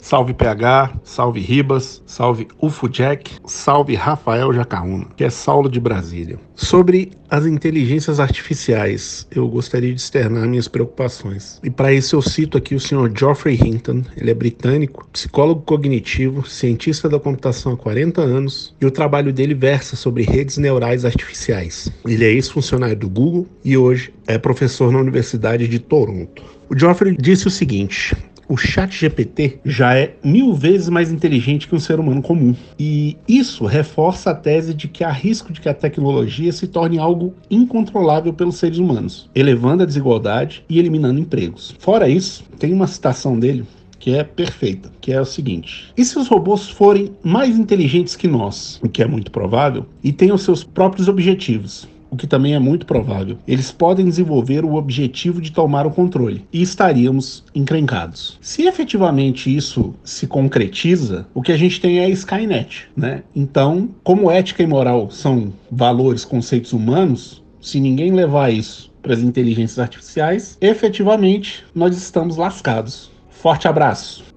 Salve PH, salve Ribas, salve UFO Jack, salve Rafael Jacaúna, que é Saulo de Brasília. Sobre as inteligências artificiais, eu gostaria de externar minhas preocupações. E para isso eu cito aqui o Sr. Geoffrey Hinton, ele é britânico, psicólogo cognitivo, cientista da computação há 40 anos, e o trabalho dele versa sobre redes neurais artificiais. Ele é ex-funcionário do Google e hoje é professor na Universidade de Toronto. O Geoffrey disse o seguinte: o chat GPT já é mil vezes mais inteligente que um ser humano comum. E isso reforça a tese de que há risco de que a tecnologia se torne algo incontrolável pelos seres humanos, elevando a desigualdade e eliminando empregos. Fora isso, tem uma citação dele que é perfeita, que é o seguinte: e se os robôs forem mais inteligentes que nós, o que é muito provável, e tenham seus próprios objetivos, o que também é muito provável. Eles podem desenvolver o objetivo de tomar o controle e estaríamos encrencados. Se efetivamente isso se concretiza, o que a gente tem é a Skynet, né? Então, como ética e moral são valores, conceitos humanos, se ninguém levar isso para as inteligências artificiais, efetivamente nós estamos lascados. Forte abraço.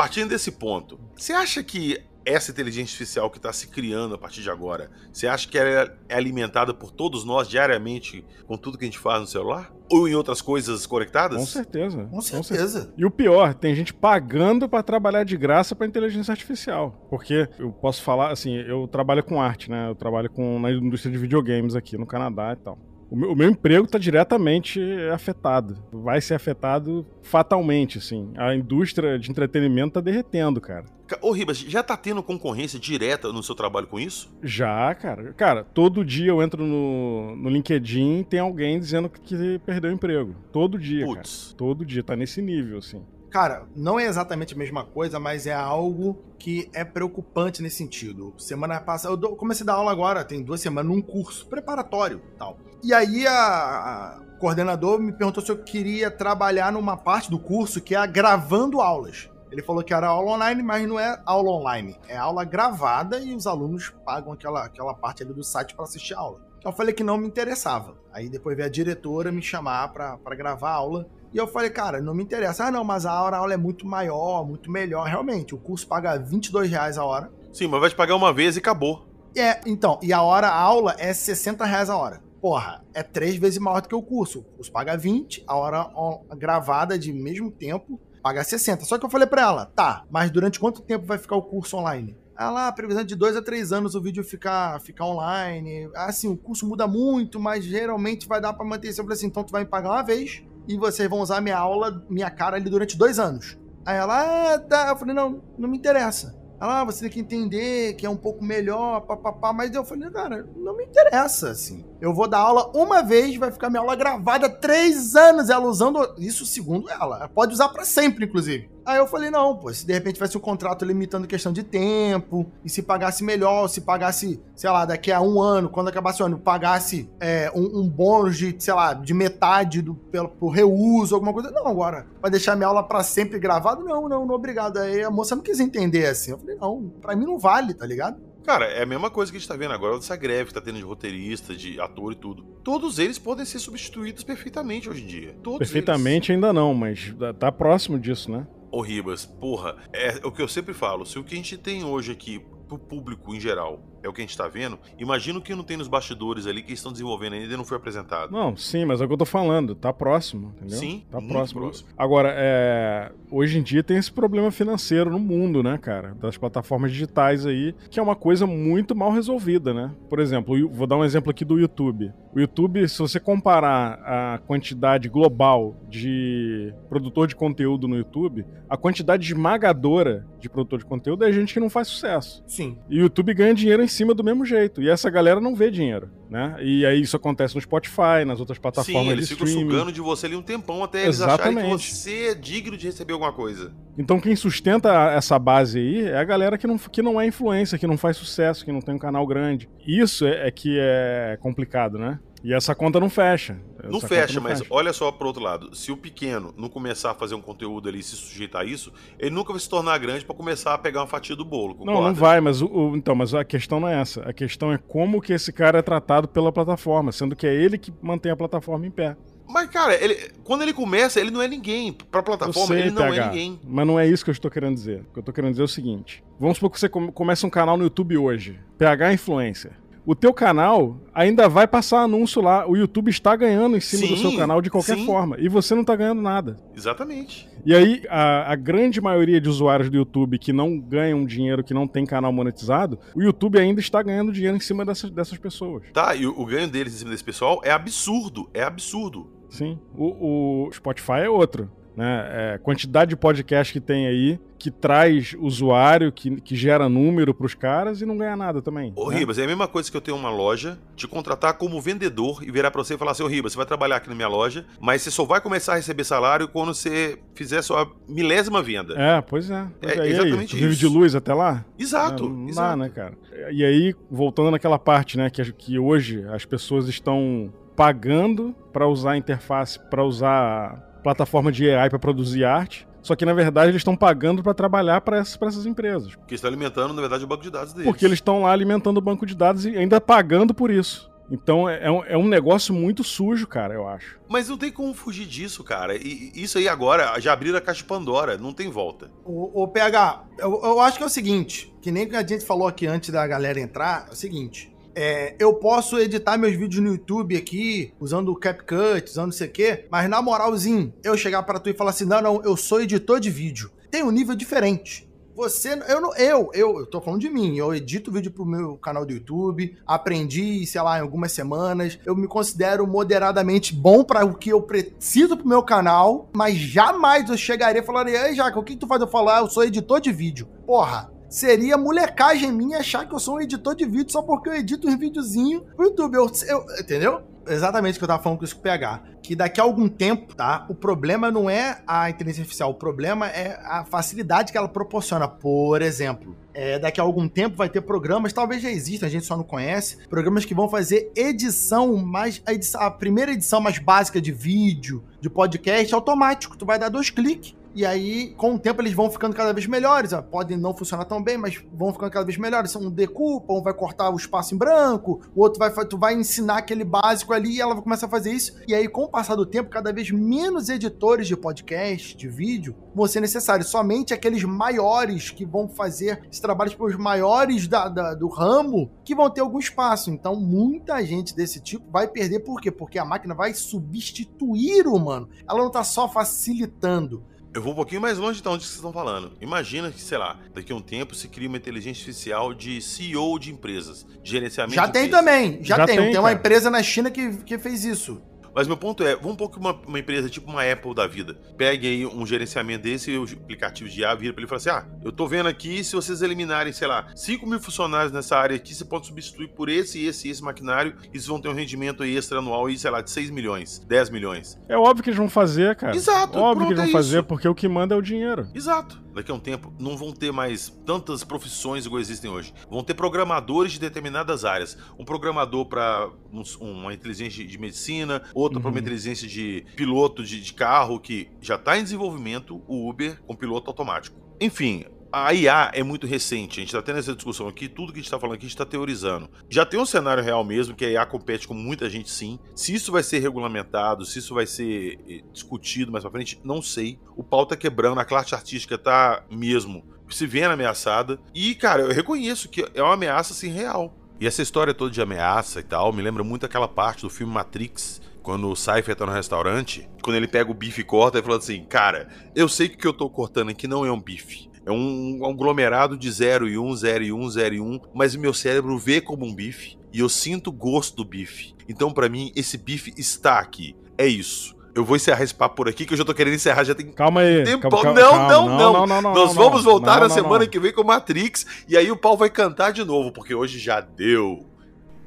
Partindo desse ponto, você acha que essa inteligência artificial que está se criando a partir de agora, você acha que ela é alimentada por todos nós diariamente com tudo que a gente faz no celular? Ou em outras coisas conectadas? Com certeza. Com certeza. E o pior, tem gente pagando para trabalhar de graça para inteligência artificial. Porque eu posso falar, assim, eu trabalho com arte, né? Eu trabalho com, na indústria de videogames aqui no Canadá e tal. O meu, o meu emprego está diretamente afetado. Vai ser afetado fatalmente, assim. A indústria de entretenimento está derretendo, cara. Ô, Ribas, já tá tendo concorrência direta no seu trabalho com isso? Já, cara. Cara, todo dia eu entro no, no LinkedIn e tem alguém dizendo que perdeu o emprego. Todo dia, Puts. cara. Todo dia. Tá nesse nível, assim. Cara, não é exatamente a mesma coisa, mas é algo que é preocupante nesse sentido. Semana passada, eu comecei a dar aula agora, tem duas semanas, num curso preparatório tal. E aí a, a coordenador me perguntou se eu queria trabalhar numa parte do curso que é gravando aulas. Ele falou que era aula online, mas não é aula online. É aula gravada e os alunos pagam aquela, aquela parte ali do site para assistir a aula. Então eu falei que não me interessava. Aí depois veio a diretora me chamar para gravar a aula. E eu falei, cara, não me interessa. Ah, não, mas a hora a aula é muito maior, muito melhor. Realmente, o curso paga 22 reais a hora. Sim, mas vai te pagar uma vez e acabou. É, então, e a hora, a aula é 60 reais a hora. Porra, é três vezes maior do que o curso. O curso paga 20, a hora gravada de mesmo tempo paga 60. Só que eu falei pra ela, tá, mas durante quanto tempo vai ficar o curso online? Ela, ah, previsão de dois a três anos o vídeo ficar, ficar online. Assim, o curso muda muito, mas geralmente vai dar para manter. Eu falei assim, então tu vai me pagar uma vez e vocês vão usar minha aula, minha cara ali durante dois anos. Aí ela, ah, tá. Eu falei, não, não me interessa. Ela, ah, você tem que entender que é um pouco melhor, papapá. Mas eu falei, cara, não me interessa, assim. Eu vou dar aula uma vez, vai ficar minha aula gravada três anos, ela usando isso segundo ela. Pode usar para sempre, inclusive. Aí eu falei, não, pô, se de repente tivesse um contrato limitando questão de tempo, e se pagasse melhor, se pagasse, sei lá, daqui a um ano, quando acabasse o ano, pagasse é, um, um, bônus de, sei lá, de metade do, pelo, pro reuso, alguma coisa. Não, agora, vai deixar minha aula para sempre gravada? Não, não, não, obrigado. Aí a moça não quis entender assim. Eu falei, não, pra mim não vale, tá ligado? Cara, é a mesma coisa que a gente tá vendo agora dessa greve que tá tendo de roteirista, de ator e tudo. Todos eles podem ser substituídos perfeitamente hoje em dia. Todos perfeitamente eles. ainda não, mas tá próximo disso, né? Ô Ribas, porra, é o que eu sempre falo. Se o que a gente tem hoje aqui pro público em geral é o que a gente tá vendo, imagina o que não tem nos bastidores ali que estão desenvolvendo ainda não foi apresentado. Não, sim, mas é o que eu tô falando, tá próximo, entendeu? Sim, tá próximo. próximo. Agora, é... hoje em dia tem esse problema financeiro no mundo, né, cara? Das plataformas digitais aí, que é uma coisa muito mal resolvida, né? Por exemplo, vou dar um exemplo aqui do YouTube. O YouTube, se você comparar a quantidade global de produtor de conteúdo no YouTube, a quantidade esmagadora de produtor de conteúdo é gente que não faz sucesso. Sim. E o YouTube ganha dinheiro em cima do mesmo jeito. E essa galera não vê dinheiro, né? E aí isso acontece no Spotify, nas outras plataformas Sim, eles de ficam sugando de você ali um tempão até eles Exatamente. acharem que você é digno de receber alguma coisa. Então quem sustenta essa base aí é a galera que não, que não é influência, que não faz sucesso, que não tem um canal grande. Isso é, é que é complicado, né? E essa conta não fecha. Essa não fecha, não mas fecha. olha só pro outro lado. Se o pequeno não começar a fazer um conteúdo ali e se sujeitar a isso, ele nunca vai se tornar grande para começar a pegar uma fatia do bolo. Concorda? Não, não vai, mas o, o, então, mas a questão não é essa. A questão é como que esse cara é tratado pela plataforma, sendo que é ele que mantém a plataforma em pé. Mas, cara, ele, quando ele começa, ele não é ninguém. Pra plataforma, sei, ele não PH, é ninguém. Mas não é isso que eu estou querendo dizer. O que eu estou querendo dizer é o seguinte: vamos supor que você começa um canal no YouTube hoje. PH Influencer o teu canal ainda vai passar anúncio lá. O YouTube está ganhando em cima sim, do seu canal de qualquer sim. forma. E você não está ganhando nada. Exatamente. E aí, a, a, grande maioria de usuários do YouTube que não ganham dinheiro, que não tem canal monetizado, o YouTube ainda está ganhando dinheiro em cima dessas, dessas pessoas. Tá, e o, o ganho deles em cima desse pessoal é absurdo. É absurdo. Sim. O, o Spotify é outro. Né? É, quantidade de podcast que tem aí, que traz usuário, que, que gera número para os caras e não ganha nada também. Ô, né? Ribas, é a mesma coisa que eu tenho uma loja, te contratar como vendedor e virar para você e falar assim: Ô, Ribas, você vai trabalhar aqui na minha loja, mas você só vai começar a receber salário quando você fizer sua milésima venda. É, pois é. Pois é, é exatamente aí, isso. Vive de luz até lá? Exato. Não exato. dá, né, cara? E aí, voltando naquela parte, né, que, que hoje as pessoas estão pagando para usar a interface, para usar plataforma de AI para produzir arte. Só que, na verdade, eles estão pagando para trabalhar para essas, essas empresas. Que está alimentando, na verdade, o banco de dados deles. Porque eles estão lá alimentando o banco de dados e ainda pagando por isso. Então é, é um, é um negócio muito sujo, cara, eu acho. Mas não tem como fugir disso, cara. E isso aí agora, já abriram a caixa de Pandora, não tem volta. O, o PH, eu, eu acho que é o seguinte, que nem a gente falou aqui antes da galera entrar, é o seguinte. É, eu posso editar meus vídeos no YouTube aqui, usando o CapCut, usando não sei o quê, mas na moralzinho, eu chegar para tu e falar assim: não, não, eu sou editor de vídeo. Tem um nível diferente. Você, eu não, eu, eu, eu tô falando de mim. Eu edito vídeo pro meu canal do YouTube, aprendi, sei lá, em algumas semanas. Eu me considero moderadamente bom para o que eu preciso pro meu canal, mas jamais eu chegaria e falaria: "Ei, Jaca, o que tu faz eu falar? Eu sou editor de vídeo". Porra, seria molecagem minha achar que eu sou um editor de vídeo só porque eu edito um videozinho pro YouTube. Eu, eu, entendeu? Exatamente o que eu tava falando com isso com o PH. Que daqui a algum tempo, tá? O problema não é a inteligência artificial, o problema é a facilidade que ela proporciona. Por exemplo, é, daqui a algum tempo vai ter programas, talvez já existam, a gente só não conhece, programas que vão fazer edição mais. A, edição, a primeira edição mais básica de vídeo, de podcast, automático. Tu vai dar dois cliques e aí, com o tempo, eles vão ficando cada vez melhores. Podem não funcionar tão bem, mas vão ficando cada vez melhores. Um decupa, um vai cortar o espaço em branco, o outro vai, tu vai ensinar aquele básico ali e ela vai começar a fazer isso. E aí, com o passar do tempo, cada vez menos editores de podcast, de vídeo, vão ser necessários. Somente aqueles maiores que vão fazer esse trabalho, tipo, os maiores da, da, do ramo, que vão ter algum espaço. Então, muita gente desse tipo vai perder. Por quê? Porque a máquina vai substituir o humano. Ela não tá só facilitando eu vou um pouquinho mais longe de onde vocês estão falando. Imagina que, sei lá, daqui a um tempo se cria uma inteligência artificial de CEO de empresas, de gerenciamento. Já de tem empresas. também, já, já tem. Tem, tem uma empresa na China que, que fez isso. Mas meu ponto é, vamos um pouco uma, uma empresa tipo uma Apple da vida. Pegue aí um gerenciamento desse, o aplicativo de IA, vira pra ele e fala assim: ah, eu tô vendo aqui, se vocês eliminarem, sei lá, 5 mil funcionários nessa área aqui, você pode substituir por esse, esse e esse maquinário, e vocês vão ter um rendimento extra anual aí, sei lá, de 6 milhões, 10 milhões. É óbvio que eles vão fazer, cara. Exato. Óbvio que eles vão é fazer, porque o que manda é o dinheiro. Exato. Daqui a um tempo não vão ter mais tantas profissões igual existem hoje. Vão ter programadores de determinadas áreas. Um programador para um, uma inteligência de medicina, outro uhum. para uma inteligência de piloto de, de carro que já está em desenvolvimento, o Uber com piloto automático. Enfim, a IA é muito recente, a gente está tendo essa discussão aqui, tudo que a gente está falando aqui a gente está teorizando. Já tem um cenário real mesmo, que a IA compete com muita gente sim. Se isso vai ser regulamentado, se isso vai ser eh, discutido mais pra frente, não sei. O pau tá quebrando, a classe artística tá mesmo se vendo ameaçada. E, cara, eu reconheço que é uma ameaça assim real. E essa história toda de ameaça e tal, me lembra muito aquela parte do filme Matrix, quando o Cypher tá no restaurante, quando ele pega o bife e corta, ele fala assim: Cara, eu sei que o que eu tô cortando aqui não é um bife. É um conglomerado de 0 e 1, um, 0 e 1, um, 0 e 1, um, mas o meu cérebro vê como um bife e eu sinto o gosto do bife. Então, para mim, esse bife está aqui. É isso. Eu vou encerrar esse papo por aqui, que eu já tô querendo encerrar, já tem calma aí, tempo. Calma, não, calma, não, não, não, não, não, Nós vamos voltar na semana que vem com Matrix, e aí o pau vai cantar de novo, porque hoje já deu.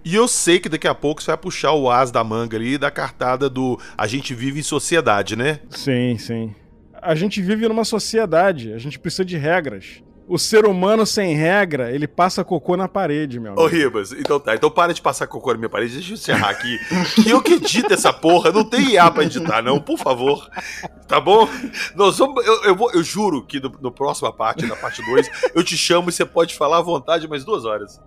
E eu sei que daqui a pouco você vai puxar o as da manga ali da cartada do A gente vive em sociedade, né? Sim, sim. A gente vive numa sociedade, a gente precisa de regras. O ser humano sem regra, ele passa cocô na parede, meu amigo. Ô, Ribas, então tá. Então para de passar cocô na minha parede. Deixa eu encerrar aqui. que eu que edito essa porra. Não tem IA pra editar, não, por favor. Tá bom? Nós vamos. Eu, eu, vou, eu juro que no, no próxima parte, na parte 2, eu te chamo e você pode falar à vontade mais duas horas.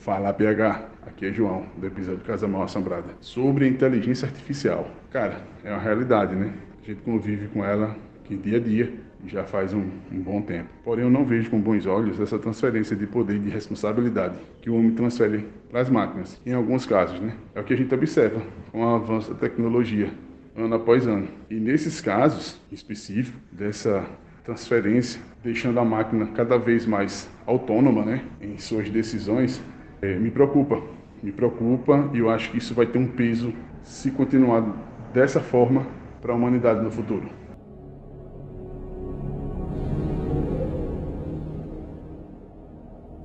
Fala, PH. Aqui é João, do episódio Casa Mal Assombrada. Sobre a inteligência artificial. Cara, é uma realidade, né? A gente convive com ela que dia a dia já faz um, um, bom tempo. Porém, eu não vejo com bons olhos essa transferência de poder e de responsabilidade que o homem transfere para as máquinas. Em alguns casos, né? É o que a gente observa com o avanço da tecnologia, ano após ano. E nesses casos específicos, dessa transferência, deixando a máquina cada vez mais autônoma, né? Em suas decisões, é, me preocupa. Me preocupa e eu acho que isso vai ter um peso se continuar dessa forma para a humanidade no futuro.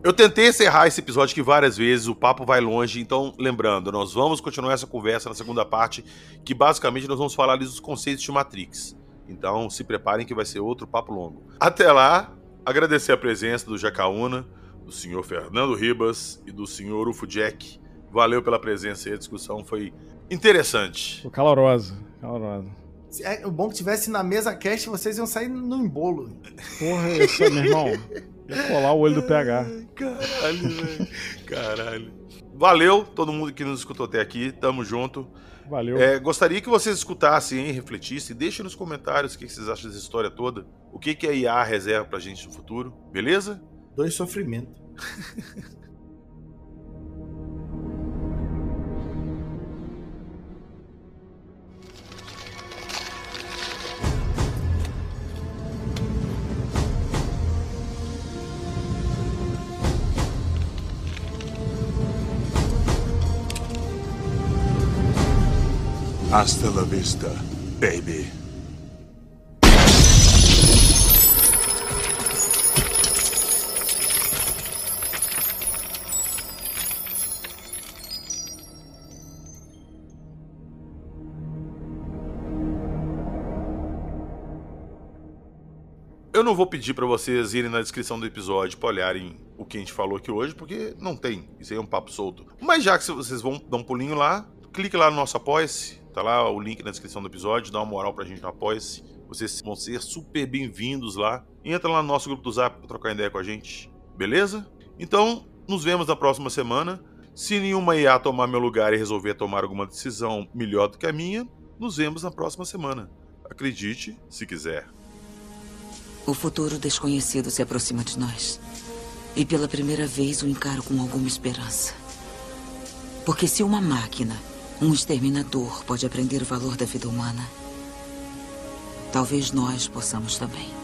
Eu tentei encerrar esse episódio aqui várias vezes, o papo vai longe, então lembrando, nós vamos continuar essa conversa na segunda parte, que basicamente nós vamos falar ali dos conceitos de Matrix. Então se preparem que vai ser outro papo longo. Até lá, agradecer a presença do Jacaúna, do senhor Fernando Ribas e do senhor Ufo Jack. Valeu pela presença e a discussão foi interessante. Foi calorosa, calorosa. É o bom que tivesse na mesa cast, vocês iam sair no embolo. Porra, isso aí, meu irmão. Ia colar o olho do PH. Caralho, velho. Caralho. Valeu, todo mundo que nos escutou até aqui. Tamo junto. Valeu. É, gostaria que vocês escutassem, hein, refletissem. Deixem nos comentários o que vocês acham dessa história toda. O que, que a IA reserva pra gente no futuro. Beleza? Dois sofrimentos. Hasta la vista, baby. Eu não vou pedir para vocês irem na descrição do episódio para olharem o que a gente falou aqui hoje, porque não tem. Isso aí é um papo solto. Mas já que vocês vão dar um pulinho lá, clique lá no nosso Apoia-se. Tá lá o link na descrição do episódio. Dá uma moral pra gente no Apoia-se. Vocês vão ser super bem-vindos lá. Entra lá no nosso grupo do Zap pra trocar ideia com a gente. Beleza? Então, nos vemos na próxima semana. Se nenhuma IA tomar meu lugar e resolver tomar alguma decisão melhor do que a minha, nos vemos na próxima semana. Acredite, se quiser. O futuro desconhecido se aproxima de nós. E pela primeira vez o encaro com alguma esperança. Porque se uma máquina, um exterminador, pode aprender o valor da vida humana, talvez nós possamos também.